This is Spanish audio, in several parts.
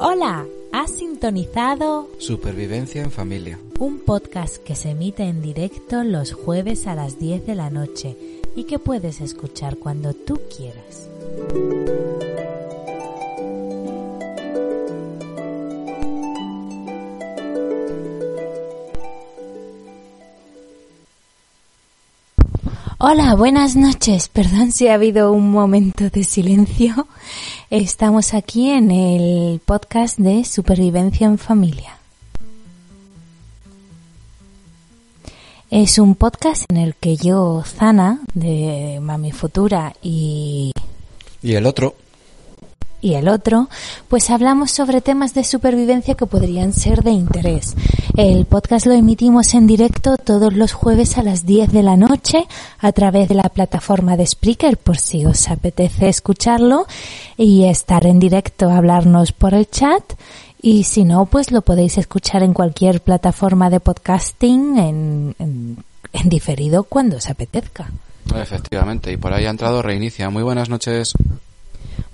Hola, has sintonizado Supervivencia en familia. un podcast que se emite en directo los jueves a las 10 de la noche y que puedes escuchar cuando tú quieras. Hola, buenas noches. Perdón si ha habido un momento de silencio. Estamos aquí en el podcast de Supervivencia en Familia. Es un podcast en el que yo, Zana, de Mami Futura y, Y el otro, y el otro, pues hablamos sobre temas de supervivencia que podrían ser de interés. El podcast lo emitimos en directo todos los jueves a las 10 de la noche a través de la plataforma de Spreaker por si os apetece escucharlo y estar en directo, hablarnos por el chat. Y si no, pues lo podéis escuchar en cualquier plataforma de podcasting en, en, en diferido cuando os apetezca. efectivamente, y por ahí ha entrado Reinicia. Muy buenas noches.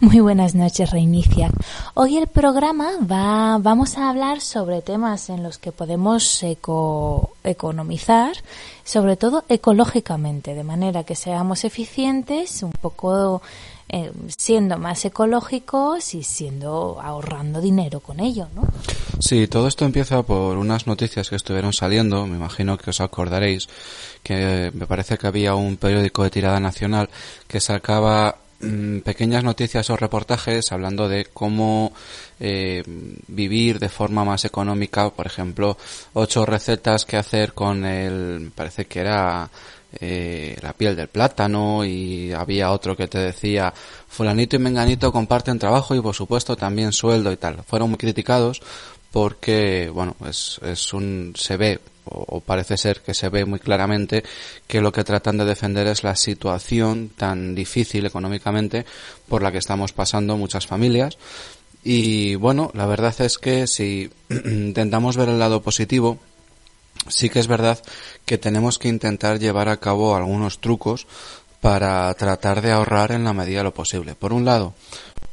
Muy buenas noches, Reinicia. Hoy el programa va, vamos a hablar sobre temas en los que podemos eco- economizar, sobre todo ecológicamente, de manera que seamos eficientes, un poco eh, siendo más ecológicos y siendo ahorrando dinero con ello, ¿no? Sí, todo esto empieza por unas noticias que estuvieron saliendo, me imagino que os acordaréis, que me parece que había un periódico de tirada nacional que sacaba mm, pequeñas noticias o reportajes hablando de cómo eh, vivir de forma más económica, por ejemplo, ocho recetas que hacer con el, parece que era eh, la piel del plátano y había otro que te decía fulanito y menganito comparten trabajo y por supuesto también sueldo y tal. Fueron muy criticados porque, bueno, es, es un, se ve o, parece ser que se ve muy claramente que lo que tratan de defender es la situación tan difícil económicamente por la que estamos pasando muchas familias. Y bueno, la verdad es que si intentamos ver el lado positivo, sí que es verdad que tenemos que intentar llevar a cabo algunos trucos para tratar de ahorrar en la medida de lo posible. Por un lado,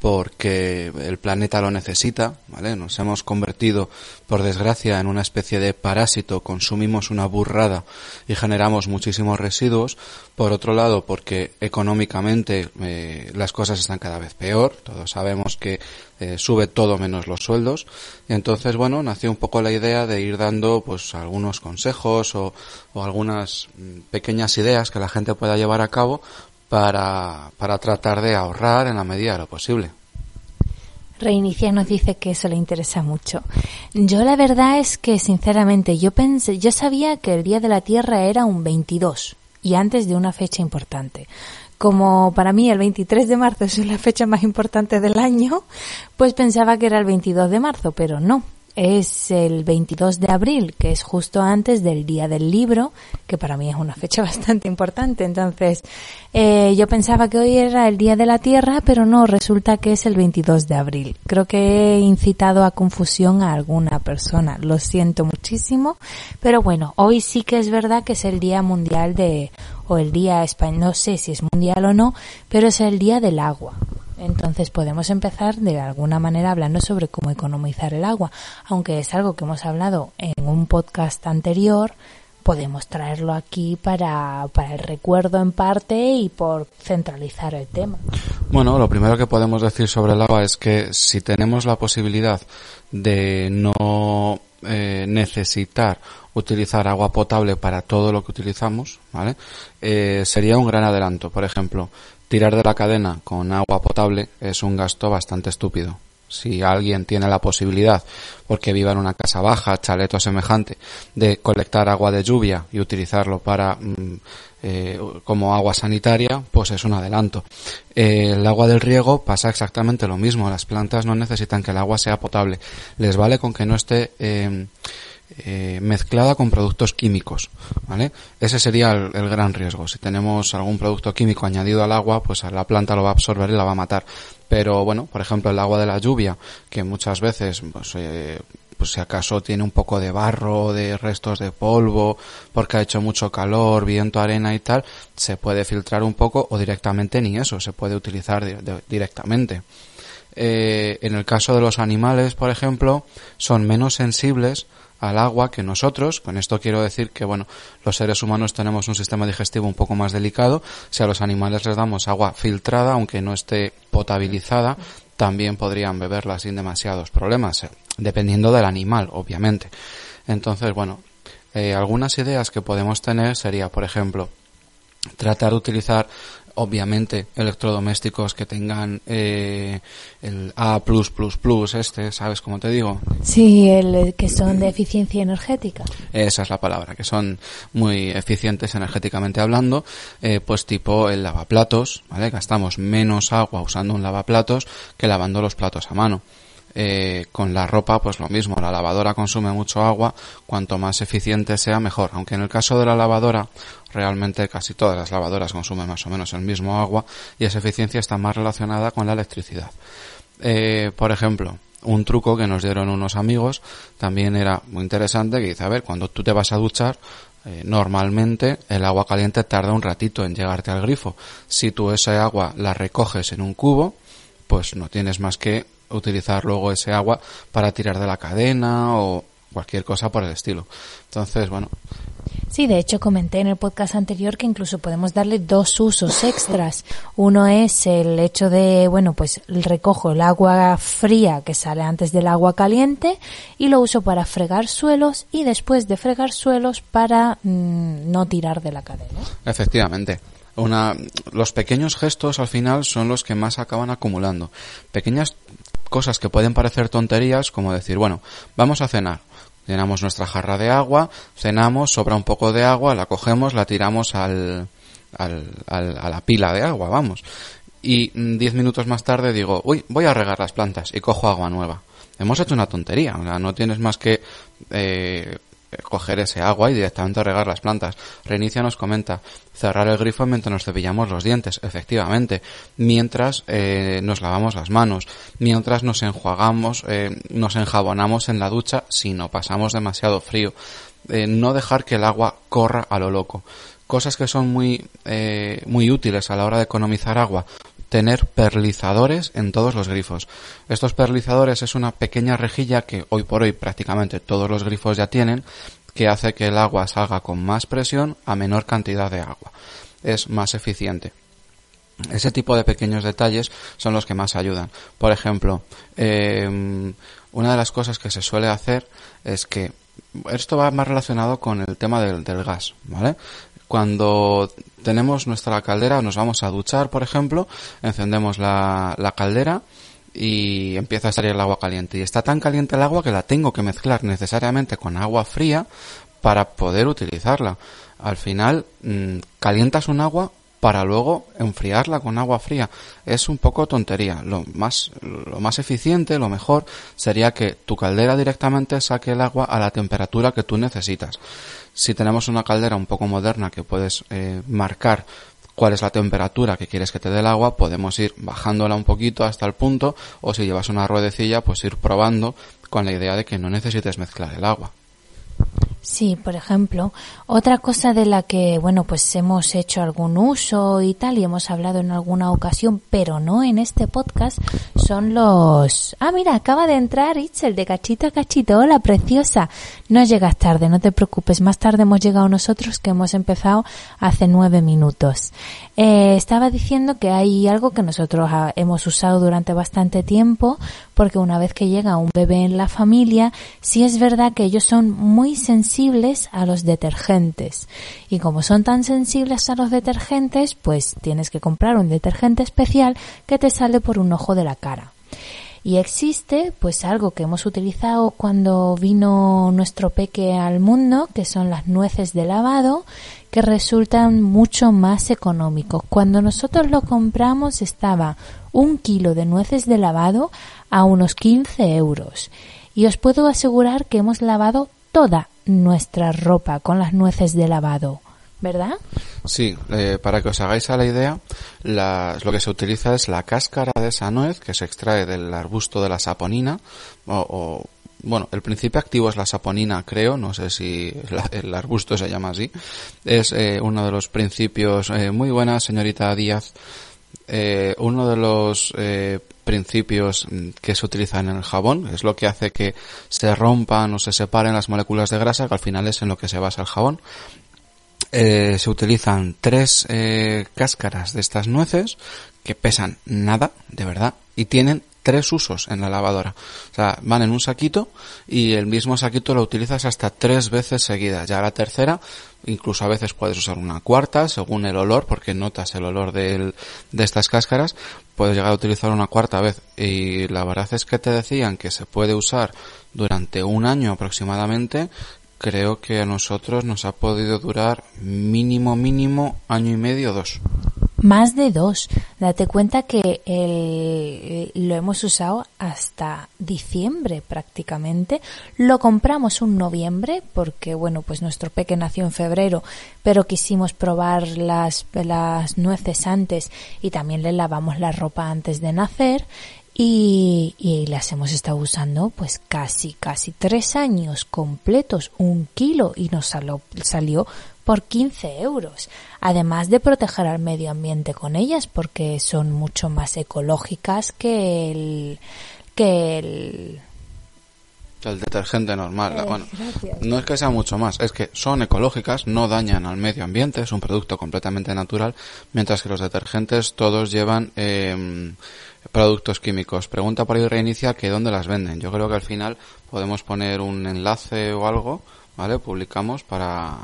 porque el planeta lo necesita, ¿vale? Nos hemos convertido, por desgracia, en una especie de parásito, consumimos una burrada y generamos muchísimos residuos. Por otro lado, porque económicamente eh, las cosas están cada vez peor, todos sabemos que eh, sube todo menos los sueldos. Y entonces, bueno, nació un poco la idea de ir dando pues algunos consejos o, o algunas mm, pequeñas ideas que la gente pueda llevar a cabo para, para tratar de ahorrar en la medida de lo posible. Reinicia nos dice que eso le interesa mucho. Yo la verdad es que sinceramente yo pensé, yo sabía que el Día de la Tierra era un 22 y antes de una fecha importante. Como para mí el 23 de marzo es la fecha más importante del año, pues pensaba que era el 22 de marzo, pero no. Es el 22 de abril, que es justo antes del Día del Libro, que para mí es una fecha bastante importante. Entonces, eh, yo pensaba que hoy era el Día de la Tierra, pero no, resulta que es el 22 de abril. Creo que he incitado a confusión a alguna persona. Lo siento muchísimo. Pero bueno, hoy sí que es verdad que es el Día Mundial de, o el Día Español, no sé si es mundial o no, pero es el Día del Agua. Entonces podemos empezar de alguna manera hablando sobre cómo economizar el agua, aunque es algo que hemos hablado en un podcast anterior, podemos traerlo aquí para, para el recuerdo en parte y por centralizar el tema. Bueno, lo primero que podemos decir sobre el agua es que si tenemos la posibilidad de no eh, necesitar utilizar agua potable para todo lo que utilizamos, ¿vale? Eh, sería un gran adelanto. Por ejemplo, tirar de la cadena con agua potable es un gasto bastante estúpido. Si alguien tiene la posibilidad, porque viva en una casa baja, chalet o semejante, de colectar agua de lluvia y utilizarlo para mm, eh, como agua sanitaria, pues es un adelanto. Eh, el agua del riego pasa exactamente lo mismo. Las plantas no necesitan que el agua sea potable. Les vale con que no esté eh, eh, mezclada con productos químicos, ¿vale? Ese sería el, el, gran riesgo. Si tenemos algún producto químico añadido al agua, pues la planta lo va a absorber y la va a matar. Pero bueno, por ejemplo, el agua de la lluvia, que muchas veces pues, eh, pues si acaso tiene un poco de barro, de restos de polvo, porque ha hecho mucho calor, viento, arena y tal, se puede filtrar un poco o directamente ni eso, se puede utilizar directamente. Eh, en el caso de los animales, por ejemplo, son menos sensibles al agua que nosotros. Con esto quiero decir que, bueno, los seres humanos tenemos un sistema digestivo un poco más delicado. Si a los animales les damos agua filtrada, aunque no esté potabilizada, también podrían beberla sin demasiados problemas, eh, dependiendo del animal, obviamente. Entonces, bueno, eh, algunas ideas que podemos tener sería, por ejemplo, tratar de utilizar obviamente electrodomésticos que tengan eh, el A+++, este, ¿sabes cómo te digo? Sí, el que son de eficiencia energética. Esa es la palabra, que son muy eficientes energéticamente hablando, eh, pues tipo el lavaplatos, ¿vale? Gastamos menos agua usando un lavaplatos que lavando los platos a mano. Eh, con la ropa, pues lo mismo, la lavadora consume mucho agua, cuanto más eficiente sea, mejor. Aunque en el caso de la lavadora, realmente casi todas las lavadoras consumen más o menos el mismo agua y esa eficiencia está más relacionada con la electricidad. Eh, por ejemplo, un truco que nos dieron unos amigos también era muy interesante que dice, a ver, cuando tú te vas a duchar, eh, normalmente el agua caliente tarda un ratito en llegarte al grifo. Si tú esa agua la recoges en un cubo, pues no tienes más que utilizar luego ese agua para tirar de la cadena o cualquier cosa por el estilo. Entonces, bueno. Sí, de hecho comenté en el podcast anterior que incluso podemos darle dos usos extras. Uno es el hecho de, bueno, pues recojo el agua fría que sale antes del agua caliente y lo uso para fregar suelos y después de fregar suelos para mm, no tirar de la cadena. Efectivamente. Una, los pequeños gestos al final son los que más acaban acumulando. Pequeñas cosas que pueden parecer tonterías, como decir, bueno, vamos a cenar. Llenamos nuestra jarra de agua, cenamos, sobra un poco de agua, la cogemos, la tiramos al, al, a la pila de agua, vamos. Y diez minutos más tarde digo, uy, voy a regar las plantas y cojo agua nueva. Hemos hecho una tontería, o sea, no tienes más que eh, coger ese agua y directamente regar las plantas. Reinicia nos comenta, cerrar el grifo mientras nos cepillamos los dientes, efectivamente, mientras eh, nos lavamos las manos, mientras nos enjuagamos, eh, nos enjabonamos en la ducha si no pasamos demasiado frío, eh, no dejar que el agua corra a lo loco. Cosas que son muy, muy útiles a la hora de economizar agua tener perlizadores en todos los grifos. Estos perlizadores es una pequeña rejilla que hoy por hoy prácticamente todos los grifos ya tienen, que hace que el agua salga con más presión a menor cantidad de agua. Es más eficiente. Ese tipo de pequeños detalles son los que más ayudan. Por ejemplo, em, una de las cosas que se suele hacer es que esto va más relacionado con el tema del, del gas, ¿vale? Cuando tenemos nuestra caldera, nos vamos a duchar, por ejemplo, encendemos la, la caldera y empieza a salir el agua caliente. Y está tan caliente el agua que la tengo que mezclar necesariamente con agua fría para poder utilizarla. Al final, mm, calientas un agua para luego enfriarla con agua fría. Es un poco tontería. Lo más, lo más eficiente, lo mejor, sería que tu caldera directamente saque el agua a la temperatura que tú necesitas. Si tenemos una caldera un poco moderna que puedes eh, marcar cuál es la temperatura que quieres que te dé el agua, podemos ir bajándola un poquito hasta el punto, o si llevas una ruedecilla, pues ir probando con la idea de que no necesites mezclar el agua. Sí, por ejemplo, otra cosa de la que, bueno, pues hemos hecho algún uso y tal, y hemos hablado en alguna ocasión, pero no en este podcast, son los... Ah, mira, acaba de entrar Itzel de cachito a cachito. Hola, preciosa. No llegas tarde, no te preocupes. Más tarde hemos llegado nosotros que hemos empezado hace nueve minutos. Eh, estaba diciendo que hay algo que nosotros hemos usado durante bastante tiempo, porque una vez que llega un bebé en la familia, sí es verdad que ellos son muy sensibles a los detergentes. Y como son tan sensibles a los detergentes, pues tienes que comprar un detergente especial que te sale por un ojo de la cara. Y existe pues algo que hemos utilizado cuando vino nuestro peque al mundo, que son las nueces de lavado, que resultan mucho más económicos. Cuando nosotros lo compramos estaba un kilo de nueces de lavado a unos 15 euros. Y os puedo asegurar que hemos lavado toda nuestra ropa con las nueces de lavado. ¿Verdad? Sí, eh, para que os hagáis a la idea, lo que se utiliza es la cáscara de esa nuez que se extrae del arbusto de la saponina o bueno, el principio activo es la saponina, creo, no sé si el arbusto se llama así. Es eh, uno de los principios, eh, muy buena señorita Díaz, uno de los principios que se utilizan en el jabón, es lo que hace que se rompan o se separen las moléculas de grasa, que al final es en lo que se basa el jabón. Eh, se utilizan tres eh, cáscaras de estas nueces que pesan nada, de verdad, y tienen tres usos en la lavadora. O sea, van en un saquito y el mismo saquito lo utilizas hasta tres veces seguidas. Ya la tercera, incluso a veces puedes usar una cuarta según el olor, porque notas el olor de estas cáscaras. Puedes llegar a utilizar una cuarta vez. Y la verdad es que te decían que se puede usar durante un año aproximadamente. Creo que a nosotros nos ha podido durar mínimo, mínimo año y medio, dos. Más de dos. Date cuenta que el, lo hemos usado hasta diciembre prácticamente. Lo compramos un noviembre porque, bueno, pues nuestro peque nació en febrero, pero quisimos probar las, las nueces antes y también le lavamos la ropa antes de nacer y, y, las hemos estado usando pues casi, casi tres años completos, un kilo y nos salió, salió por 15 euros. Además de proteger al medio ambiente con ellas porque son mucho más ecológicas que el, que el, el detergente normal. Eh, bueno, no es que sea mucho más, es que son ecológicas, no dañan al medio ambiente, es un producto completamente natural, mientras que los detergentes todos llevan eh, productos químicos. Pregunta por ahí reinicia que dónde las venden. Yo creo que al final podemos poner un enlace o algo, ¿vale? Publicamos para,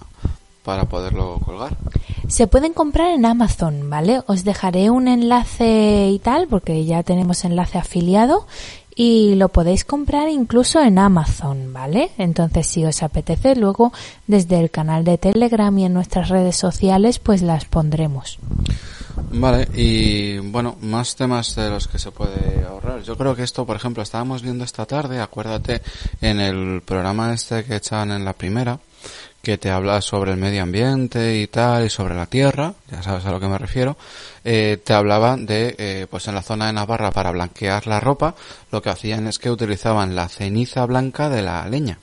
para poderlo colgar. Se pueden comprar en Amazon, ¿vale? Os dejaré un enlace y tal, porque ya tenemos enlace afiliado y lo podéis comprar incluso en Amazon, ¿vale? Entonces, si os apetece, luego desde el canal de Telegram y en nuestras redes sociales, pues las pondremos. Vale, y bueno, más temas de los que se puede ahorrar. Yo creo que esto, por ejemplo, estábamos viendo esta tarde, acuérdate, en el programa este que echan en la primera, que te habla sobre el medio ambiente y tal, y sobre la tierra, ya sabes a lo que me refiero, eh, te hablaba de, eh, pues en la zona de Navarra para blanquear la ropa, lo que hacían es que utilizaban la ceniza blanca de la leña.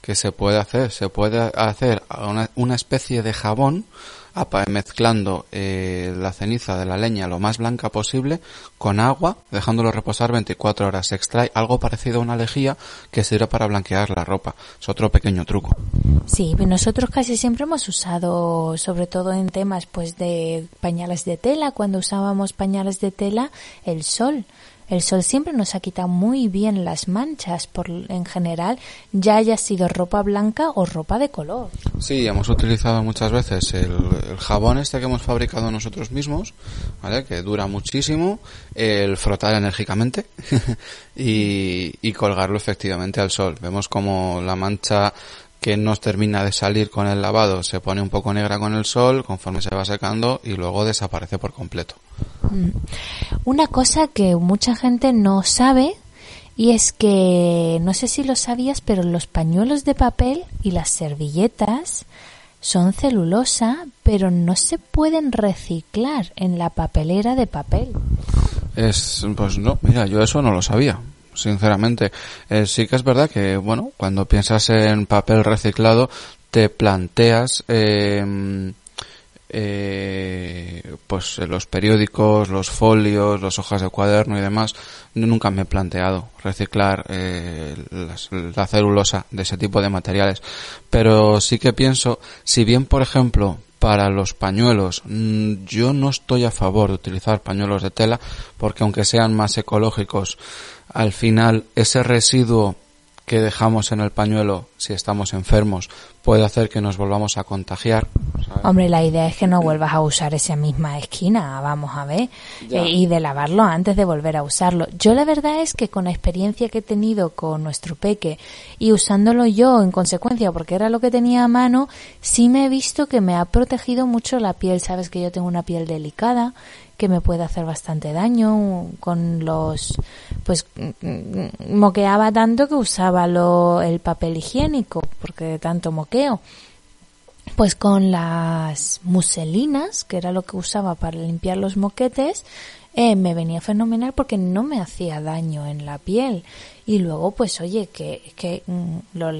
Que se puede hacer, se puede hacer una, una especie de jabón mezclando eh, la ceniza de la leña lo más blanca posible con agua, dejándolo reposar 24 horas. Se extrae algo parecido a una lejía que sirve para blanquear la ropa. Es otro pequeño truco. Sí, nosotros casi siempre hemos usado, sobre todo en temas pues de pañales de tela, cuando usábamos pañales de tela, el sol. El sol siempre nos ha quitado muy bien las manchas, por, en general, ya haya sido ropa blanca o ropa de color. Sí, hemos utilizado muchas veces el, jabón este que hemos fabricado nosotros mismos, ¿vale? que dura muchísimo, el frotar enérgicamente y, y colgarlo efectivamente al sol. Vemos como la mancha que no termina de salir con el lavado se pone un poco negra con el sol conforme se va secando y luego desaparece por completo. Mm. Una cosa que mucha gente no sabe y es que no sé si lo sabías, pero los pañuelos de papel y las servilletas son celulosa, pero no se pueden reciclar en la papelera de papel. Es, pues no, mira, yo eso no lo sabía sinceramente. Eh, sí que es verdad que, bueno, cuando piensas en papel reciclado, te planteas, eh, eh, pues los periódicos, los folios, las hojas de cuaderno y demás, nunca me he planteado reciclar eh, la celulosa de ese tipo de materiales. Pero sí que pienso, si bien por ejemplo para los pañuelos, mm, yo no estoy a favor de utilizar pañuelos de tela porque aunque sean más ecológicos, al final ese residuo que dejamos en el pañuelo si estamos enfermos puede hacer que nos volvamos a contagiar. Hombre, la idea es que no vuelvas a usar esa misma esquina, vamos a ver, eh, y de lavarlo antes de volver a usarlo. Yo la verdad es que con la experiencia que he tenido con nuestro peque y usándolo yo en consecuencia porque era lo que tenía a mano, sí me he visto que me ha protegido mucho la piel. Sabes que yo tengo una piel delicada que me puede hacer bastante daño con los pues moqueaba tanto que usaba lo, el papel higiénico porque de tanto moqueo pues con las muselinas, que era lo que usaba para limpiar los moquetes, eh, me venía fenomenal porque no me hacía daño en la piel. Y luego, pues oye, que, que mm, lo,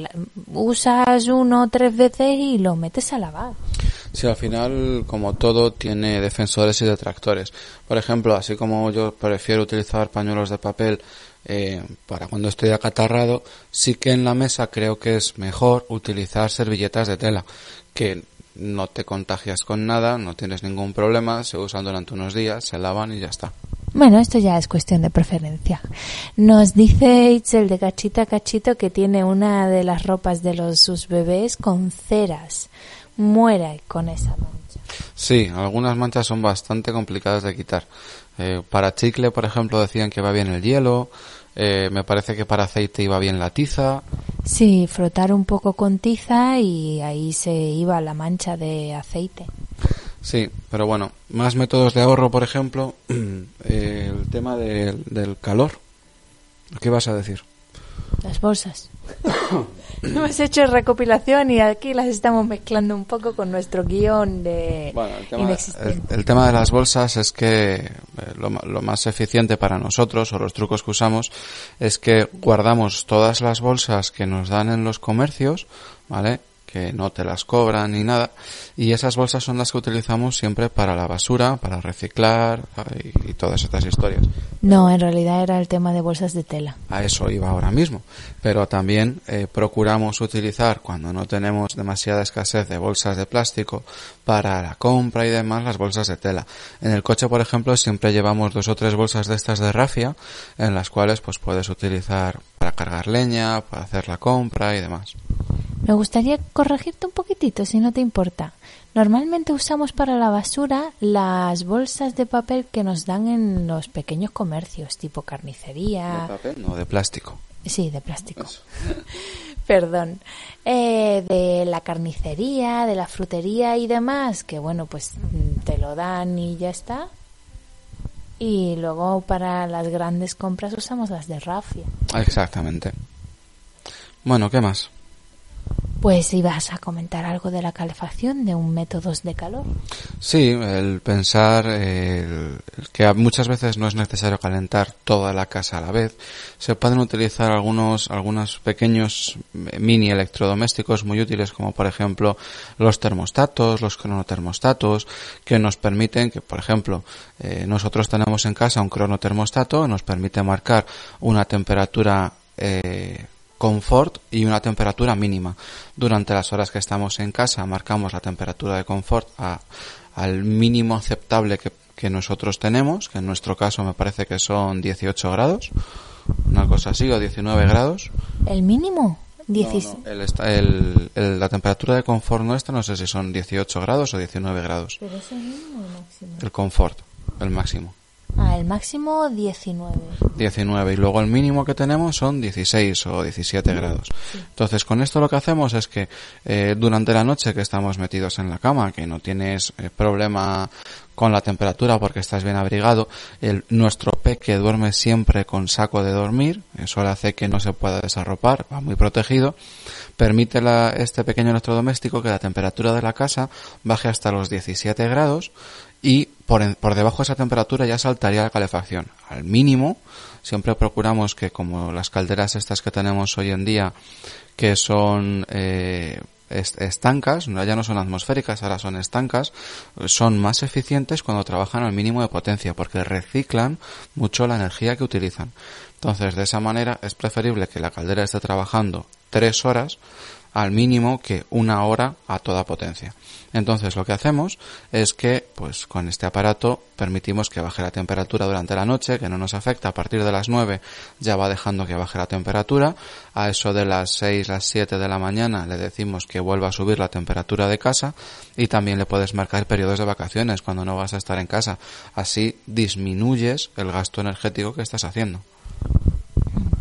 usas uno o tres veces y lo metes a lavar. Sí, al final, como todo, tiene defensores y detractores. Por ejemplo, así como yo prefiero utilizar pañuelos de papel eh, para cuando estoy acatarrado, sí que en la mesa creo que es mejor utilizar servilletas de tela, que no te contagias con nada, no tienes ningún problema, se usan durante unos días, se lavan y ya está. Bueno, esto ya es cuestión de preferencia. Nos dice Itzel de cachito a cachito que tiene una de las ropas de los, sus bebés con ceras. Muera con esa mancha. Sí, algunas manchas son bastante complicadas de quitar. Eh, para chicle, por ejemplo, decían que va bien el hielo. Eh, me parece que para aceite iba bien la tiza. Sí, frotar un poco con tiza y ahí se iba la mancha de aceite. Sí, pero bueno, más métodos de ahorro, por ejemplo, eh, el tema del calor. ¿Qué vas a decir? Las bolsas. Hemos hecho recopilación y aquí las estamos mezclando un poco con nuestro guion de bueno, el tema, de las bolsas es que eh, lo, lo, más eficiente para nosotros o los trucos que usamos es que guardamos todas las bolsas que nos dan en los comercios, ¿vale? Que no te las cobran ni nada. Y esas bolsas son las que utilizamos siempre para la basura, para reciclar y, todas estas historias. No, en realidad era el tema de bolsas de tela. A eso iba ahora mismo. Pero también eh, procuramos utilizar, cuando no tenemos demasiada escasez de bolsas de plástico, para la compra y demás, las bolsas de tela. En el coche, por ejemplo, siempre llevamos dos o tres bolsas de estas de rafia, en las cuales pues puedes utilizar para cargar leña, para hacer la compra y demás. Me gustaría corregirte un poquitito, si no te importa. Normalmente usamos para la basura las bolsas de papel que nos dan en los pequeños comercios, tipo carnicería. ¿De papel? No, de plástico. Sí, de plástico. Perdón. Eh, de la carnicería, de la frutería y demás, que bueno, pues te lo dan y ya está. Y luego para las grandes compras usamos las de rafia. Exactamente. Bueno, ¿qué más? Pues ibas a comentar algo de la calefacción, de un métodos de calor. Sí, el pensar que muchas veces no es necesario calentar toda la casa a la vez. Se pueden utilizar algunos, algunos pequeños mini electrodomésticos muy útiles, como por ejemplo los termostatos, los cronotermostatos, que nos permiten que, por ejemplo, eh, nosotros tenemos en casa un cronotermostato, nos permite marcar una temperatura eh, confort y una temperatura mínima. Durante las horas que estamos en casa marcamos la temperatura de confort a, al mínimo aceptable que, que, nosotros tenemos, que en nuestro caso me parece que son 18 grados, una cosa así, o 19 grados. ¿El mínimo? el, el, la temperatura de confort nuestra no sé si son 18 grados o 19 grados. ¿Pero es el mínimo o el máximo? El confort, el máximo. Ah, el máximo 19. 19 y luego el mínimo que tenemos son 16 o 17 grados. Entonces con esto lo que hacemos es que eh, durante la noche que estamos metidos en la cama, que no tienes eh, problema con la temperatura porque estás bien abrigado, el, nuestro peque duerme siempre con saco de dormir, eso le hace que no se pueda desarropar, va muy protegido, permite la, este pequeño electrodoméstico que la temperatura de la casa baje hasta los 17 grados, y por, por debajo de esa temperatura ya saltaría la calefacción. Al mínimo, siempre procuramos que como las calderas estas que tenemos hoy en día, que son eh, estancas, ya no son atmosféricas, ahora son estancas, son más eficientes cuando trabajan al mínimo de potencia, porque reciclan mucho la energía que utilizan. Entonces, de esa manera es preferible que la caldera esté trabajando tres horas al mínimo que una hora a toda potencia. Entonces lo que hacemos es que pues con este aparato permitimos que baje la temperatura durante la noche, que no nos afecta. A partir de las 9 ya va dejando que baje la temperatura. A eso de las 6, las 7 de la mañana le decimos que vuelva a subir la temperatura de casa y también le puedes marcar periodos de vacaciones cuando no vas a estar en casa. Así disminuyes el gasto energético que estás haciendo.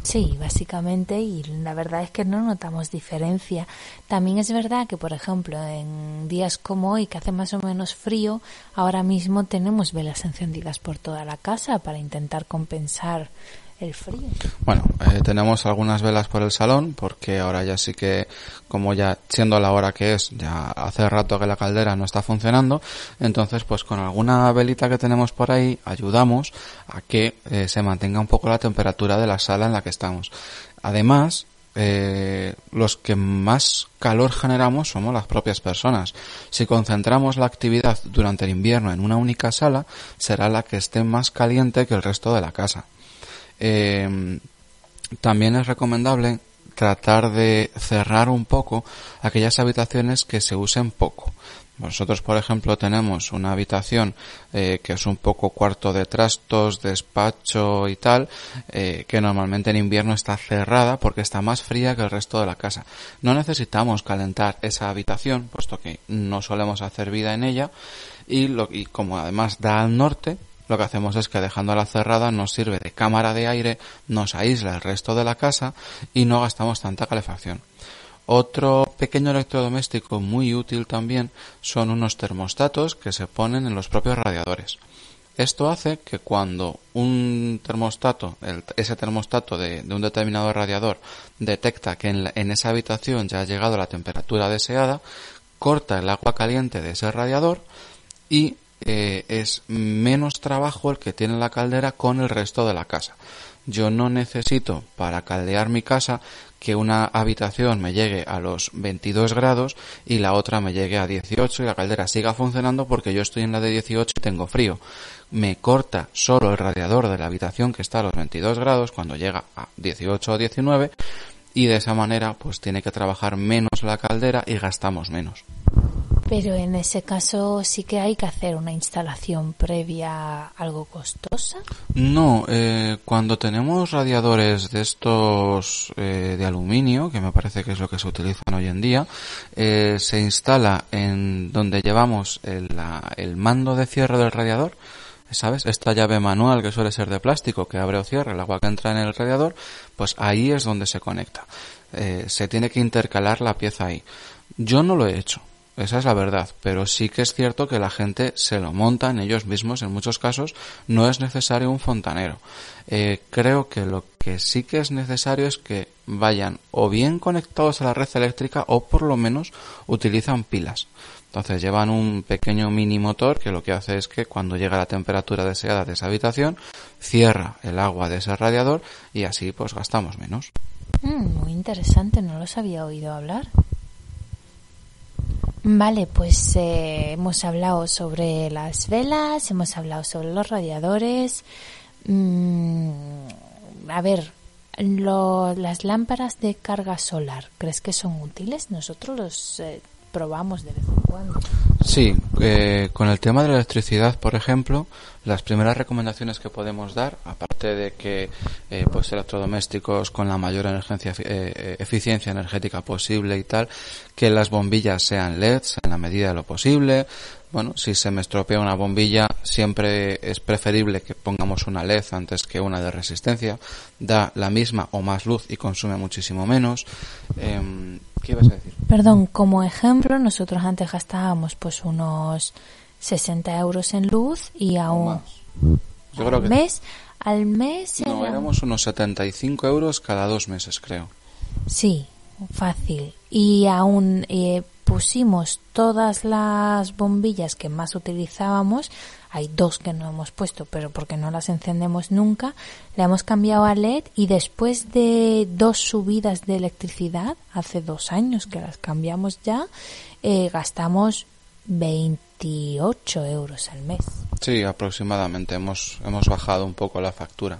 Sí, básicamente, y la verdad es que no notamos diferencia. También es verdad que, por ejemplo, en días como hoy, que hace más o menos frío, ahora mismo tenemos velas encendidas por toda la casa para intentar compensar Bueno, eh, tenemos algunas velas por el salón porque ahora ya sí que, como ya siendo la hora que es, ya hace rato que la caldera no está funcionando, entonces pues con alguna velita que tenemos por ahí ayudamos a que eh, se mantenga un poco la temperatura de la sala en la que estamos. Además, eh, los que más calor generamos somos las propias personas. Si concentramos la actividad durante el invierno en una única sala, será la que esté más caliente que el resto de la casa. Eh, también es recomendable tratar de cerrar un poco aquellas habitaciones que se usen poco. Nosotros, por ejemplo, tenemos una habitación eh, que es un poco cuarto de trastos, despacho y tal, eh, que normalmente en invierno está cerrada porque está más fría que el resto de la casa. No necesitamos calentar esa habitación, puesto que no solemos hacer vida en ella, y, lo, y como además da al norte, lo que hacemos es que dejándola cerrada nos sirve de cámara de aire, nos aísla el resto de la casa y no gastamos tanta calefacción. Otro pequeño electrodoméstico muy útil también son unos termostatos que se ponen en los propios radiadores. Esto hace que cuando un termostato, ese termostato de, un determinado radiador detecta que en, en esa habitación ya ha llegado la temperatura deseada, corta el agua caliente de ese radiador y eh, es menos trabajo el que tiene la caldera con el resto de la casa. Yo no necesito para caldear mi casa que una habitación me llegue a los 22 grados y la otra me llegue a 18 y la caldera siga funcionando porque yo estoy en la de 18 y tengo frío. Me corta solo el radiador de la habitación que está a los 22 grados cuando llega a 18 o 19 y de esa manera pues tiene que trabajar menos la caldera y gastamos menos. Pero en ese caso sí que hay que hacer una instalación previa algo costosa. No, eh, cuando tenemos radiadores de estos eh, de aluminio, que me parece que es lo que se utilizan hoy en día, eh, se instala en donde llevamos el, el mando de cierre del radiador, ¿sabes? Esta llave manual que suele ser de plástico que abre o cierra el agua que entra en el radiador, pues ahí es donde se conecta. se tiene que intercalar la pieza ahí. Yo no lo he hecho. Esa es la verdad, pero sí que es cierto que la gente se lo monta en ellos mismos en muchos casos, no es necesario un fontanero. Eh, creo que lo que sí que es necesario es que vayan o bien conectados a la red eléctrica o por lo menos utilizan pilas. Entonces llevan un pequeño mini motor que lo que hace es que cuando llega la temperatura deseada de esa habitación, cierra el agua de ese radiador y así pues gastamos menos. Mm, muy interesante, no los había oído hablar. Vale, pues eh, hemos hablado sobre las velas, hemos hablado sobre los radiadores. Mm, a ver, las lámparas de carga solar, ¿crees que son útiles? Nosotros los eh, Sí, eh, con el tema de la electricidad, por ejemplo, las primeras recomendaciones que podemos dar, aparte de que eh, pues electrodomésticos con la mayor energía, eh, eficiencia energética posible y tal, que las bombillas sean LEDs en la medida de lo posible. Bueno, si se me estropea una bombilla, siempre es preferible que pongamos una LED antes que una de resistencia. Da la misma o más luz y consume muchísimo menos. Em, ¿Qué ibas a decir? Perdón, como ejemplo, nosotros antes gastábamos pues unos 60 euros en luz y aún Yo creo que mes, al mes no, éramos unos 75 euros cada dos meses, creo. Sí, fácil. Y aún eh, pusimos todas las bombillas que más utilizábamos hay dos que no hemos puesto, pero porque no las encendemos nunca, le hemos cambiado a LED y después de dos subidas de electricidad, hace dos años que las cambiamos ya, eh, gastamos 28 euros al mes. Sí, aproximadamente hemos, hemos bajado un poco la factura.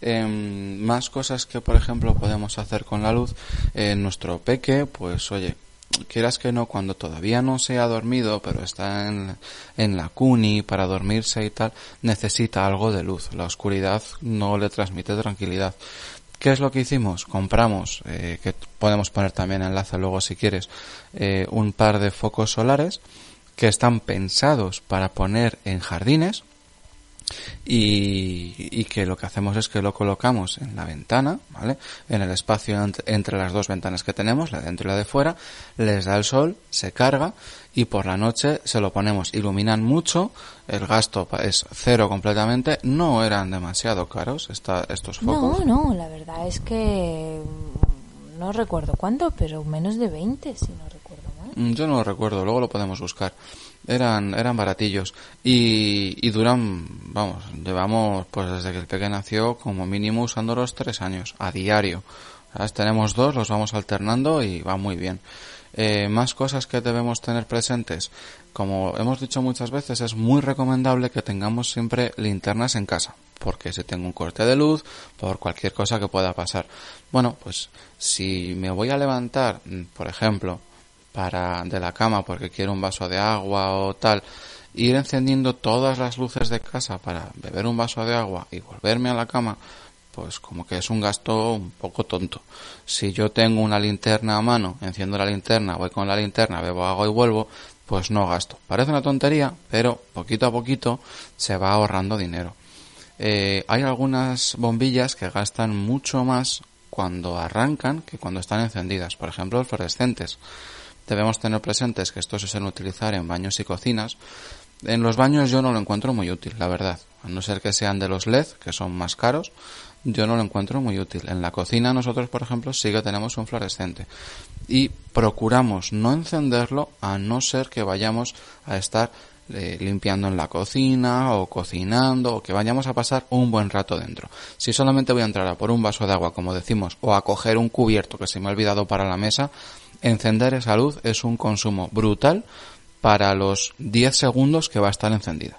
Em, más cosas que, por ejemplo, podemos hacer con la luz. En nuestro peque, pues oye, quieras que no, cuando todavía no se ha dormido, pero está en, en, la cuni para dormirse y tal, necesita algo de luz. La oscuridad no le transmite tranquilidad. ¿Qué es lo que hicimos? Compramos, eh, que podemos poner también enlace luego si quieres, eh, un par de focos solares que están pensados para poner en jardines, y, que lo que hacemos es que lo colocamos en la ventana, ¿vale? En el espacio entre, las dos ventanas que tenemos, la de dentro y la de fuera, les da el sol, se carga y por la noche se lo ponemos. Iluminan mucho, el gasto es cero completamente, no eran demasiado caros estos focos. No, no, la verdad es que mm, no recuerdo cuánto, pero menos de 20 si no recuerdo mal. Mm, yo no lo recuerdo, luego lo podemos buscar eran, eran baratillos y, y duran, vamos, llevamos pues desde que el peque nació como mínimo usándolos tres años a diario. Tenemos dos, los vamos alternando y va muy bien. Eh, más cosas que debemos tener presentes. Como hemos dicho muchas veces, es muy recomendable que tengamos siempre linternas en casa, porque si tengo un corte de luz, por cualquier cosa que pueda pasar. Bueno, pues si me voy a levantar, por ejemplo, para de la cama porque quiero un vaso de agua o tal, ir encendiendo todas las luces de casa para beber un vaso de agua y volverme a la cama, pues como que es un gasto un poco tonto. Si yo tengo una linterna a mano, enciendo la linterna, voy con la linterna, bebo agua y vuelvo, pues no gasto. Parece una tontería, pero poquito a poquito se va ahorrando dinero. Eh, hay algunas bombillas que gastan mucho más cuando arrancan que cuando están encendidas. Por ejemplo, los fluorescentes. Debemos tener presentes que estos se suelen utilizar en baños y cocinas. En los baños yo no lo encuentro muy útil, la verdad. A no ser que sean de los LED, que son más caros, yo no lo encuentro muy útil. En la cocina nosotros, por ejemplo, sí que tenemos un fluorescente. Y procuramos no encenderlo a no ser que vayamos a estar eh, limpiando en la cocina o cocinando o que vayamos a pasar un buen rato dentro. Si solamente voy a entrar a por un vaso de agua, como decimos, o a coger un cubierto que se me ha olvidado para la mesa, encender esa luz es un consumo brutal para los 10 segundos que va a estar encendida.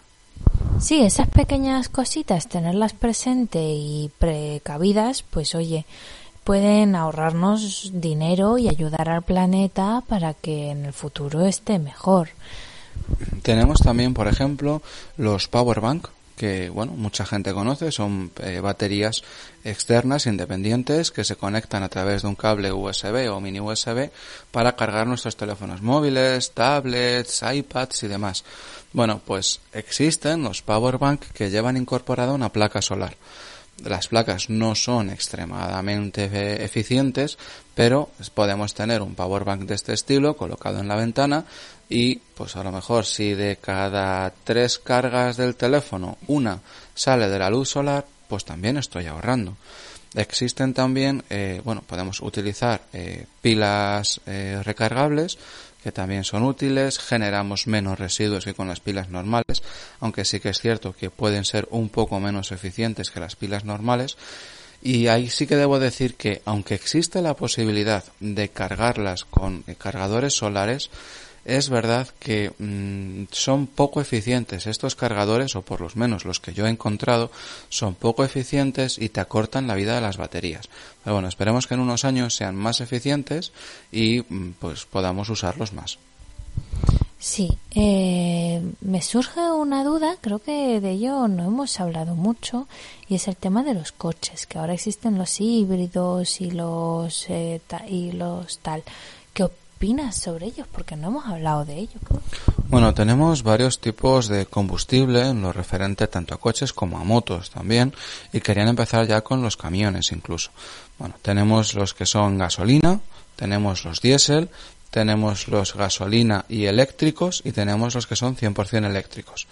Sí, esas pequeñas cositas, tenerlas presente y precavidas, pues oye, pueden ahorrarnos dinero y ayudar al planeta para que en el futuro esté mejor. Tenemos también, por ejemplo, los power bank, que bueno mucha gente conoce son eh, baterías externas independientes que se conectan a través de un cable USB o mini USB para cargar nuestros teléfonos móviles, tablets, iPads y demás. Bueno, pues existen los power bank que llevan incorporada una placa solar. Las placas no son extremadamente eficientes, pero podemos tener un power bank de este estilo colocado en la ventana y pues a lo mejor si de cada tres cargas del teléfono una sale de la luz solar, pues también estoy ahorrando. Existen también, eh, bueno, podemos utilizar eh, pilas eh, recargables que también son útiles, generamos menos residuos que con las pilas normales, aunque sí que es cierto que pueden ser un poco menos eficientes que las pilas normales. Y ahí sí que debo decir que aunque existe la posibilidad de cargarlas con cargadores solares, es verdad que mm, son poco eficientes estos cargadores, o por lo menos los que yo he encontrado, son poco eficientes y te acortan la vida de las baterías. Pero bueno, esperemos que en unos años sean más eficientes y mm, pues podamos usarlos más. Sí, eh, me surge una duda, creo que de ello no hemos hablado mucho, y es el tema de los coches, que ahora existen los híbridos y los, eh, y los tal. ¿Qué opinas sobre ellos? Porque no hemos hablado de ellos. Bueno, tenemos varios tipos de combustible en lo referente tanto a coches como a motos también y querían empezar ya con los camiones incluso. Bueno, tenemos los que son gasolina, tenemos los diésel, tenemos los gasolina y eléctricos y tenemos los que son 100% eléctricos.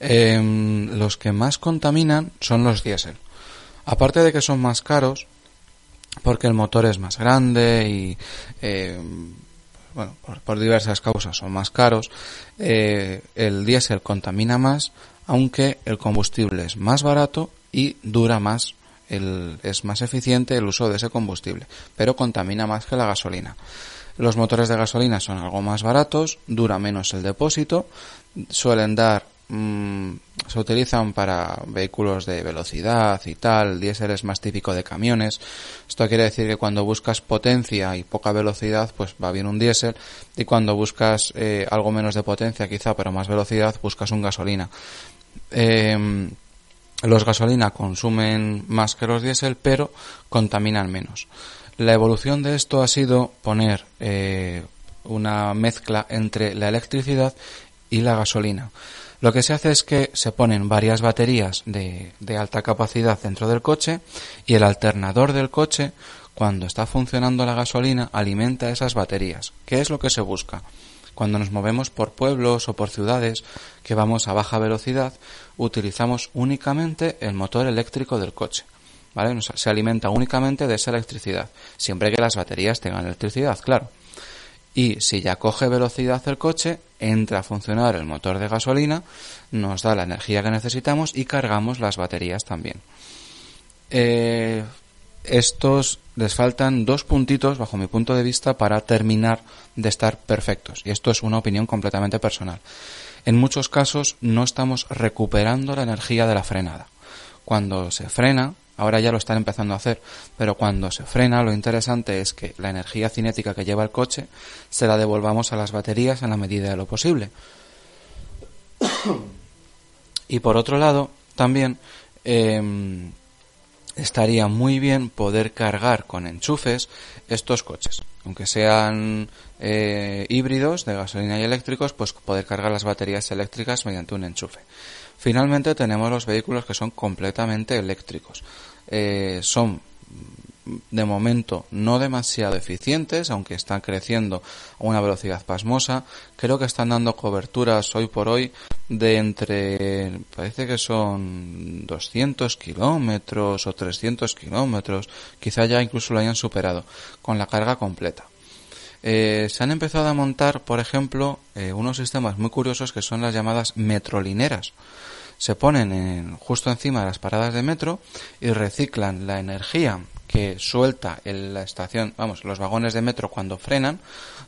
Em, los que más contaminan son los diésel. Aparte de que son más caros, porque el motor es más grande y eh, bueno, por, diversas causas son más caros, eh, el diésel contamina más, aunque el combustible es más barato y dura más, el, es más eficiente el uso de ese combustible, pero contamina más que la gasolina. Los motores de gasolina son algo más baratos, dura menos el depósito, suelen dar Mm, se utilizan para vehículos de velocidad y tal. El diésel es más típico de camiones. Esto quiere decir que cuando buscas potencia y poca velocidad, pues va bien un diésel. Y cuando buscas eh, algo menos de potencia, quizá, pero más velocidad, buscas un gasolina. Em, los gasolina consumen más que los diésel, pero contaminan menos. La evolución de esto ha sido poner eh, una mezcla entre la electricidad y la gasolina. Lo que se hace es que se ponen varias baterías de, alta capacidad dentro del coche y el alternador del coche, cuando está funcionando la gasolina, alimenta esas baterías. ¿Qué es lo que se busca? Cuando nos movemos por pueblos o por ciudades que vamos a baja velocidad, utilizamos únicamente el motor eléctrico del coche. ¿Vale? Se alimenta únicamente de esa electricidad, siempre que las baterías tengan electricidad, claro. Y si ya coge velocidad el coche, entra a funcionar el motor de gasolina, nos da la energía que necesitamos y cargamos las baterías también. Eh, estos les faltan dos puntitos, bajo mi punto de vista, para terminar de estar perfectos. Y esto es una opinión completamente personal. En muchos casos no estamos recuperando la energía de la frenada. Cuando se frena, ahora ya lo están empezando a hacer, pero cuando se frena lo interesante es que la energía cinética que lleva el coche se la devolvamos a las baterías en la medida de lo posible. y por otro lado, también em, estaría muy bien poder cargar con enchufes estos coches. Aunque sean eh, híbridos de gasolina y eléctricos, pues poder cargar las baterías eléctricas mediante un enchufe. Finalmente tenemos los vehículos que son completamente eléctricos. Eh, son de momento no demasiado eficientes, aunque están creciendo a una velocidad pasmosa. Creo que están dando coberturas hoy por hoy de entre, parece que son 200 kilómetros o 300 kilómetros, quizá ya incluso lo hayan superado, con la carga completa. Eh, se han empezado a montar, por ejemplo, eh, unos sistemas muy curiosos que son las llamadas metrolineras se ponen en, justo encima de las paradas de metro y reciclan la energía que suelta en la estación, vamos, los vagones de metro cuando frenan,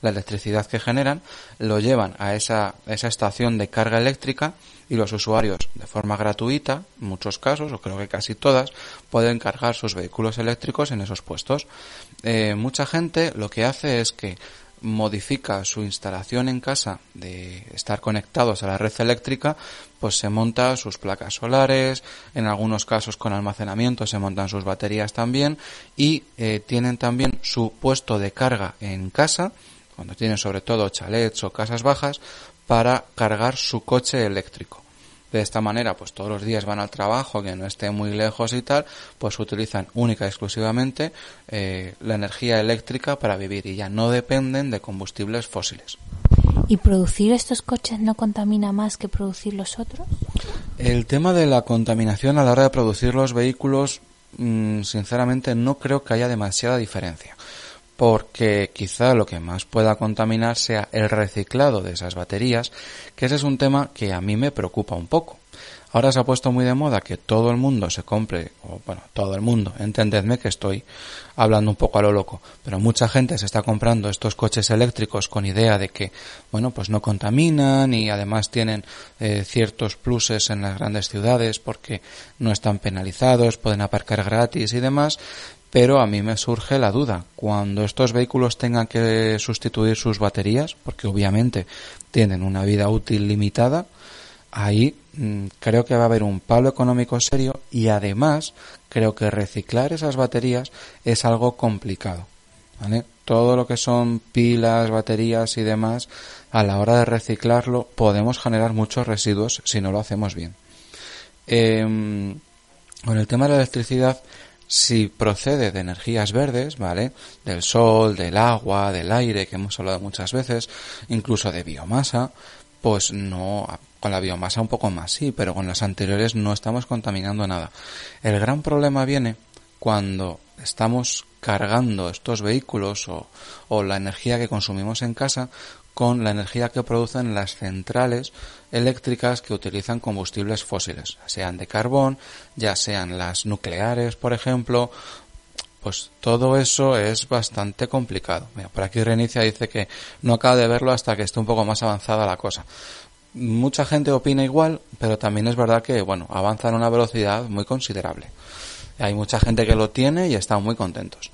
la electricidad que generan, lo llevan a esa, esa estación de carga eléctrica y los usuarios, de forma gratuita, en muchos casos, o creo que casi todas, pueden cargar sus vehículos eléctricos en esos puestos. Eh, mucha gente lo que hace es que modifica su instalación en casa de estar conectados a la red eléctrica, pues se monta sus placas solares, en algunos casos con almacenamiento se montan sus baterías también y eh, tienen también su puesto de carga en casa, cuando tienen sobre todo chalets o casas bajas, para cargar su coche eléctrico. De esta manera, pues todos los días van al trabajo, que no esté muy lejos y tal, pues utilizan única y exclusivamente eh, la energía eléctrica para vivir y ya no dependen de combustibles fósiles. ¿Y producir estos coches no contamina más que producir los otros? El tema de la contaminación a la hora de producir los vehículos, mm, sinceramente, no creo que haya demasiada diferencia porque quizá lo que más pueda contaminar sea el reciclado de esas baterías, que ese es un tema que a mí me preocupa un poco. Ahora se ha puesto muy de moda que todo el mundo se compre, o bueno, todo el mundo, entendedme que estoy hablando un poco a lo loco, pero mucha gente se está comprando estos coches eléctricos con idea de que, bueno, pues no contaminan y además tienen eh, ciertos pluses en las grandes ciudades porque no están penalizados, pueden aparcar gratis y demás, pero a mí me surge la duda, cuando estos vehículos tengan que sustituir sus baterías, porque obviamente tienen una vida útil limitada, ahí creo que va a haber un palo económico serio y además creo que reciclar esas baterías es algo complicado. ¿vale? Todo lo que son pilas, baterías y demás, a la hora de reciclarlo podemos generar muchos residuos si no lo hacemos bien. Eh, con el tema de la electricidad, si procede de energías verdes, ¿vale? Del sol, del agua, del aire, que hemos hablado muchas veces, incluso de biomasa, pues no, con la biomasa un poco más sí, pero con las anteriores no estamos contaminando nada. El gran problema viene cuando estamos cargando estos vehículos o, o la energía que consumimos en casa con la energía que producen las centrales eléctricas que utilizan combustibles fósiles, sean de carbón, ya sean las nucleares, por ejemplo, pues todo eso es bastante complicado. por aquí Reinicia dice que no acaba de verlo hasta que esté un poco más avanzada la cosa. Mucha gente opina igual, pero también es verdad que, bueno, avanza a una velocidad muy considerable. Hay mucha gente que lo tiene y están muy contentos.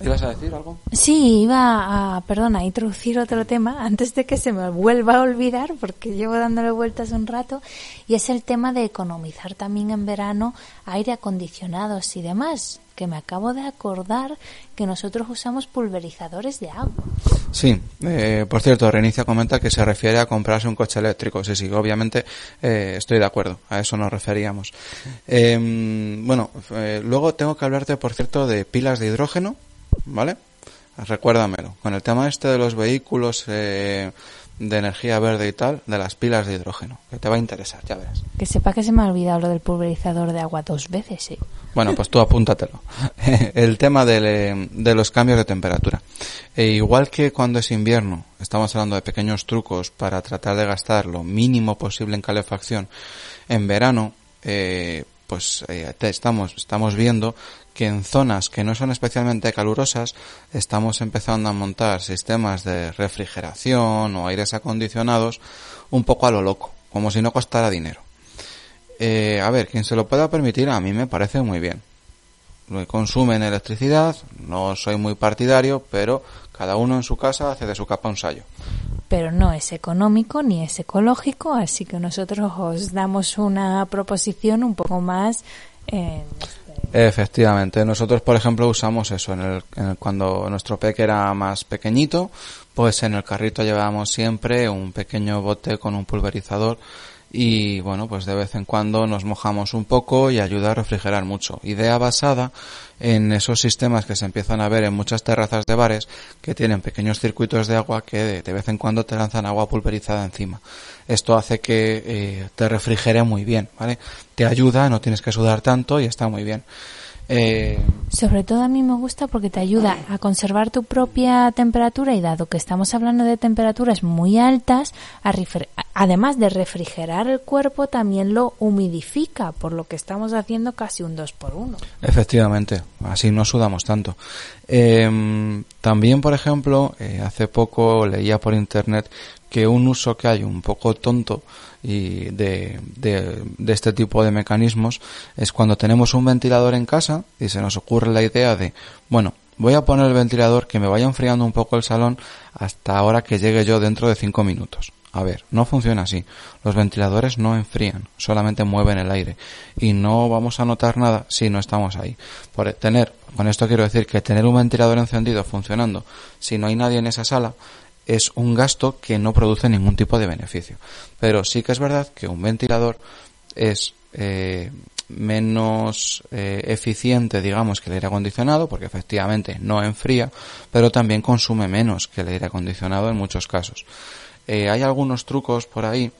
¿Ibas a decir algo? Sí, iba a, perdona, a introducir otro tema antes de que se me vuelva a olvidar, porque llevo dándole vueltas un rato, y es el tema de economizar también en verano aire acondicionados y demás, que me acabo de acordar que nosotros usamos pulverizadores de agua. Sí, eh, por cierto, Reinicia comenta que se refiere a comprarse un coche eléctrico. Sí, sí, obviamente eh, estoy de acuerdo, a eso nos referíamos. Em, bueno, eh, luego tengo que hablarte, por cierto, de pilas de hidrógeno, ¿vale? Recuérdamelo. Con el tema este de los vehículos de energía verde y tal, de las pilas de hidrógeno, que te va a interesar, ya verás. Que sepa que se me ha olvidado lo del pulverizador de agua dos veces, sí. Bueno, pues tú apúntatelo. El tema de, de los cambios de temperatura. E igual que cuando es invierno, estamos hablando de pequeños trucos para tratar de gastar lo mínimo posible en calefacción, en verano, eh, pues eh, estamos, estamos viendo que en zonas que no son especialmente calurosas estamos empezando a montar sistemas de refrigeración o aires acondicionados un poco a lo loco, como si no costara dinero. Eh, a ver, quien se lo pueda permitir a mí me parece muy bien. Consumen electricidad, no soy muy partidario, pero cada uno en su casa hace de su capa un sallo. Pero no es económico ni es ecológico, así que nosotros os damos una proposición un poco más eh, Efectivamente, nosotros por ejemplo usamos eso en el, cuando nuestro peque era más pequeñito, pues en el carrito llevábamos siempre un pequeño bote con un pulverizador y bueno, pues de vez en cuando nos mojamos un poco y ayuda a refrigerar mucho. Idea basada en esos sistemas que se empiezan a ver en muchas terrazas de bares que tienen pequeños circuitos de agua que de, vez en cuando te lanzan agua pulverizada encima. Esto hace que eh, te refrigere muy bien, ¿vale? Te ayuda, no tienes que sudar tanto y está muy bien. Eh, Sobre todo a mí me gusta porque te ayuda a conservar tu propia temperatura y dado que estamos hablando de temperaturas muy altas, además de refrigerar el cuerpo, también lo humidifica, por lo que estamos haciendo casi un 2 por 1 Efectivamente, así no sudamos tanto. Em, también, por ejemplo, eh, hace poco leía por internet que un uso que hay un poco tonto y de, de, este tipo de mecanismos es cuando tenemos un ventilador en casa y se nos ocurre la idea de, bueno, voy a poner el ventilador que me vaya enfriando un poco el salón hasta ahora que llegue yo dentro de cinco minutos. A ver, no funciona así. Los ventiladores no enfrían, solamente mueven el aire. Y no vamos a notar nada si no estamos ahí. Por tener, con esto quiero decir que tener un ventilador encendido funcionando, si no hay nadie en esa sala, es un gasto que no produce ningún tipo de beneficio. Pero sí que es verdad que un ventilador es eh, menos eh, eficiente, digamos, que el aire acondicionado, porque efectivamente no enfría, pero también consume menos que el aire acondicionado en muchos casos. Eh, hay algunos trucos por ahí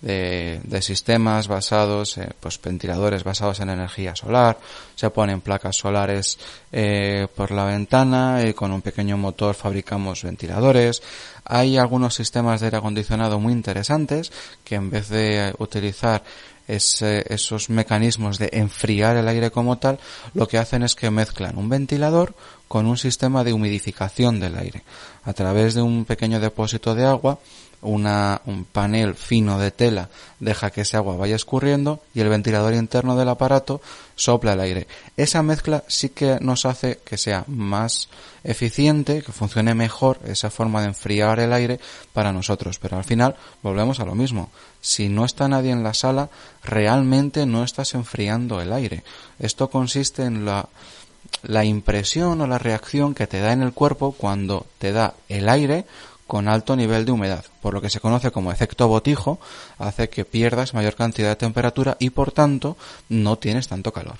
de, de sistemas basados, eh, pues ventiladores basados en energía solar, se ponen placas solares eh, por la ventana y con un pequeño motor fabricamos ventiladores. Hay algunos sistemas de aire acondicionado muy interesantes que en vez de utilizar esos mecanismos de enfriar el aire como tal, lo que hacen es que mezclan un ventilador con un sistema de humidificación del aire. A través de un pequeño depósito de agua una, un panel fino de tela deja que ese agua vaya escurriendo y el ventilador interno del aparato sopla el aire. Esa mezcla sí que nos hace que sea más eficiente, que funcione mejor esa forma de enfriar el aire para nosotros. Pero al final volvemos a lo mismo. Si no está nadie en la sala, realmente no estás enfriando el aire. Esto consiste en la la impresión o la reacción que te da en el cuerpo cuando te da el aire con alto nivel de humedad, por lo que se conoce como efecto botijo, hace que pierdas mayor cantidad de temperatura y por tanto no tienes tanto calor.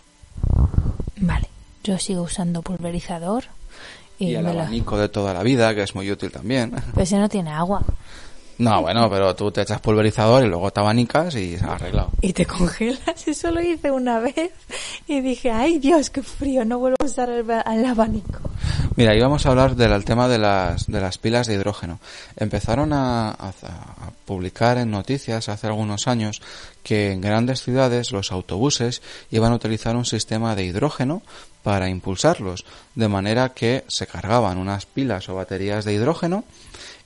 Vale, yo sigo usando pulverizador. Y, el abanico de toda la vida, que es muy útil también. Pues si no tiene agua. No, bueno, pero tú te echas pulverizador y luego te abanicas y se ha arreglado. Y te congelas, eso lo hice una vez y dije, ay Dios, qué frío, no vuelvo a usar el, abanico. Mira, íbamos a hablar del tema de las, de las pilas de hidrógeno. Empezaron a, a, publicar en noticias hace algunos años que en grandes ciudades los autobuses iban a utilizar un sistema de hidrógeno para impulsarlos, de manera que se cargaban unas pilas o baterías de hidrógeno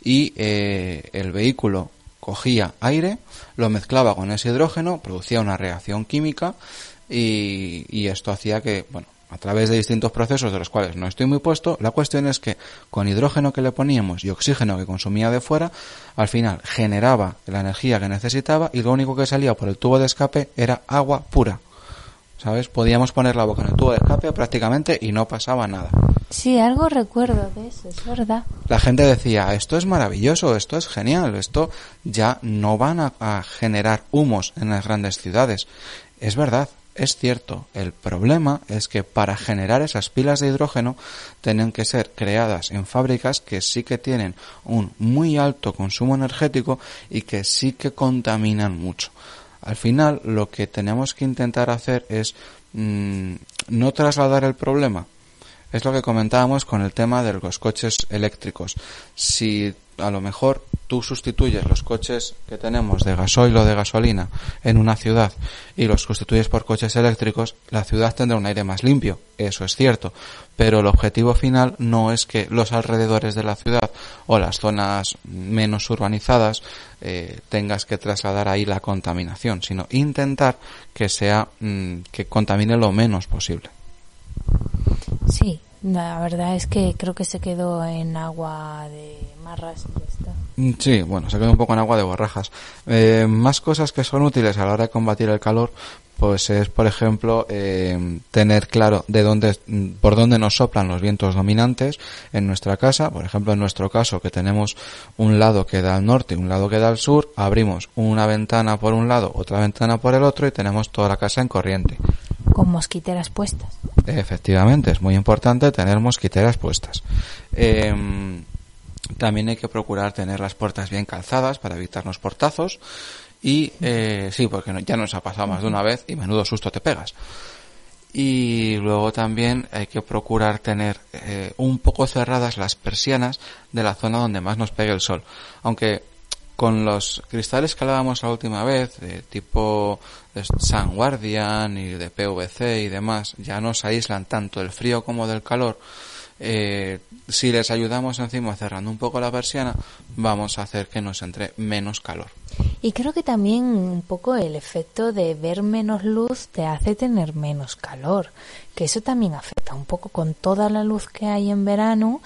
y eh, el vehículo cogía aire, lo mezclaba con ese hidrógeno, producía una reacción química y, y, esto hacía que, bueno, a través de distintos procesos de los cuales no estoy muy puesto, la cuestión es que con hidrógeno que le poníamos y oxígeno que consumía de fuera, al final generaba la energía que necesitaba y lo único que salía por el tubo de escape era agua pura. ¿sabes? Podíamos poner la boca en el tubo de escape prácticamente y no pasaba nada. Sí, algo recuerdo de eso, es verdad. La gente decía, esto es maravilloso, esto es genial, esto ya no van a, generar humos en las grandes ciudades. Es verdad, es cierto, el problema es que para generar esas pilas de hidrógeno tienen que ser creadas en fábricas que sí que tienen un muy alto consumo energético y que sí que contaminan mucho. Al final lo que tenemos que intentar hacer es mmm, no trasladar el problema. Es lo que comentábamos con el tema de los coches eléctricos. Si a lo mejor tú sustituyes los coches que tenemos de gasoil o de gasolina en una ciudad y los sustituyes por coches eléctricos, la ciudad tendrá un aire más limpio, eso es cierto, pero el objetivo final no es que los alrededores de la ciudad o las zonas menos urbanizadas eh, tengas que trasladar ahí la contaminación, sino intentar que sea mmm, que contamine lo menos posible. Sí, la verdad es que creo que se quedó en agua de marras y está. Sí, bueno, se quedó un poco en agua de borrajas. Eh, más cosas que son útiles a la hora de combatir el calor, pues es, por ejemplo, eh, tener claro de dónde, por dónde nos soplan los vientos dominantes en nuestra casa. Por ejemplo, en nuestro caso, que tenemos un lado que da al norte y un lado que da al sur, abrimos una ventana por un lado, otra ventana por el otro y tenemos toda la casa en corriente. Con mosquiteras puestas. Efectivamente, es muy importante tener mosquiteras puestas. Eh, también hay que procurar tener las puertas bien calzadas para evitarnos portazos. Y eh, sí, porque ya nos ha pasado más de una vez y menudo susto te pegas. Y luego también hay que procurar tener eh, un poco cerradas las persianas de la zona donde más nos pegue el sol. Aunque con los cristales que hablábamos la última vez, de tipo Sun Guardian y de PVC y demás, ya nos aíslan tanto del frío como del calor. Eh, si les ayudamos encima cerrando un poco la persiana, vamos a hacer que nos entre menos calor. Y creo que también un poco el efecto de ver menos luz te hace tener menos calor, que eso también afecta un poco con toda la luz que hay en verano,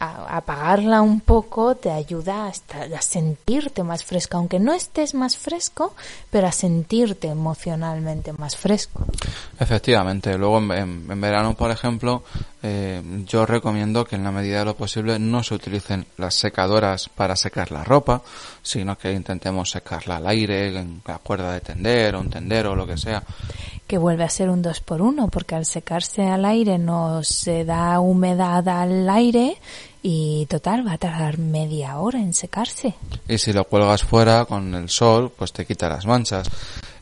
a apagarla un poco te ayuda hasta a sentirte más fresco, aunque no estés más fresco, pero a sentirte emocionalmente más fresco. Efectivamente, luego en, en, en verano, por ejemplo, eh, yo recomiendo que en la medida de lo posible no se utilicen las secadoras para secar la ropa, sino que intentemos secarla al aire, en la cuerda de tender o un tendero o lo que sea que vuelve a ser un 2 por 1 porque al secarse al aire no se da humedad al aire y total va a tardar media hora en secarse. Y si lo cuelgas fuera con el sol, pues te quita las manchas.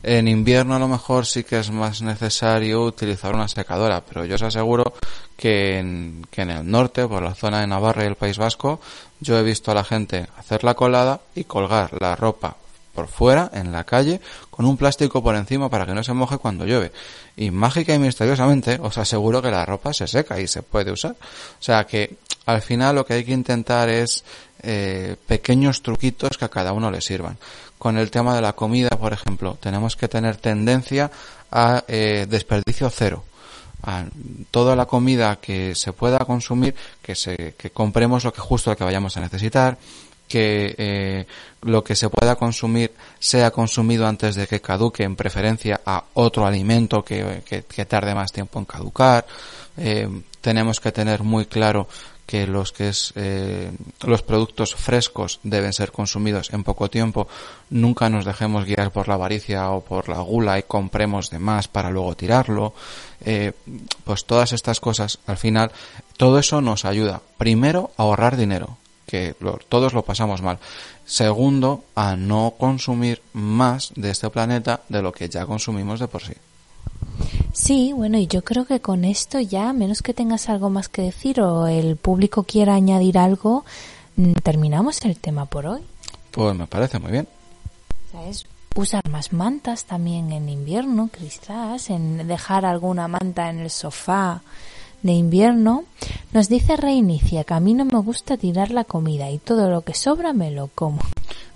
En invierno a lo mejor sí que es más necesario utilizar una secadora, pero yo os aseguro que en, que en el norte, por la zona de Navarra y el País Vasco, yo he visto a la gente hacer la colada y colgar la ropa por fuera, en la calle, con un plástico por encima para que no se moje cuando llueve. Y mágica y misteriosamente os aseguro que la ropa se seca y se puede usar. O sea que al final lo que hay que intentar es eh, pequeños truquitos que a cada uno le sirvan. Con el tema de la comida, por ejemplo, tenemos que tener tendencia a eh, desperdicio cero a toda la comida que se pueda consumir, que se, que compremos lo que justo lo que vayamos a necesitar, que eh, lo que se pueda consumir sea consumido antes de que caduque, en preferencia a otro alimento que, tarde más tiempo en caducar. Tenemos que tener muy claro que los que es eh, los productos frescos deben ser consumidos en poco tiempo nunca nos dejemos guiar por la avaricia o por la gula y compremos de más para luego tirarlo eh, pues todas estas cosas al final todo eso nos ayuda primero a ahorrar dinero que lo, todos lo pasamos mal. Segundo, a no consumir más de este planeta de lo que ya consumimos de por sí. Sí, bueno, y yo creo que con esto ya, menos que tengas algo más que decir o el público quiera añadir algo, terminamos el tema por hoy. Pues me parece muy bien. ¿Sabes? Usar más mantas también en invierno, quizás, en dejar alguna manta en el sofá de invierno, nos dice Reinicia que a mí no me gusta tirar la comida y todo lo que sobra me lo como.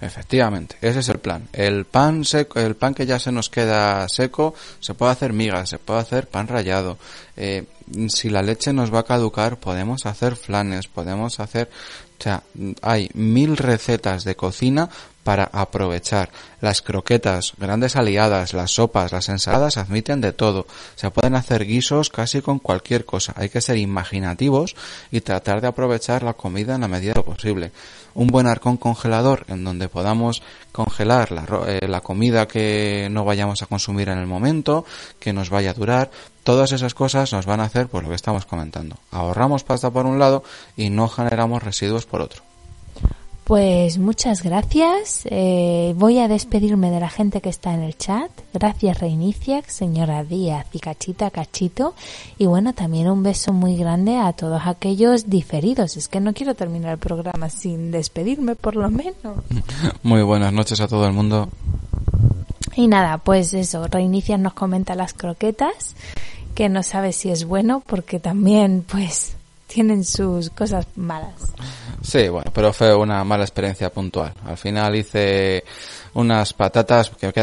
Efectivamente, ese es el plan. El pan seco, el pan que ya se nos queda seco, se puede hacer migas, se puede hacer pan rallado. Eh, si la leche nos va a caducar, podemos hacer flanes, podemos hacer, o sea, hay mil recetas de cocina para aprovechar. Las croquetas, grandes aliadas, las sopas, las ensaladas admiten de todo. Se pueden hacer guisos casi con cualquier cosa. Hay que ser imaginativos y tratar de aprovechar la comida en la medida de lo posible. Un buen arcón congelador en donde podamos congelar la, eh, la comida que no vayamos a consumir en el momento, que nos vaya a durar. Todas esas cosas nos van a hacer pues lo que estamos comentando. Ahorramos pasta por un lado y no generamos residuos por otro. Pues muchas gracias. Eh, voy a despedirme de la gente que está en el chat. Gracias Reinicia, señora Díaz y Cachita Cachito. Y bueno, también un beso muy grande a todos aquellos diferidos. Es que no quiero terminar el programa sin despedirme, por lo menos. Muy buenas noches a todo el mundo. Y nada, pues eso, Reinicia nos comenta las croquetas, que no sabe si es bueno porque también pues tienen sus cosas malas. Sí, bueno, pero fue una mala experiencia puntual. Al final hice unas patatas que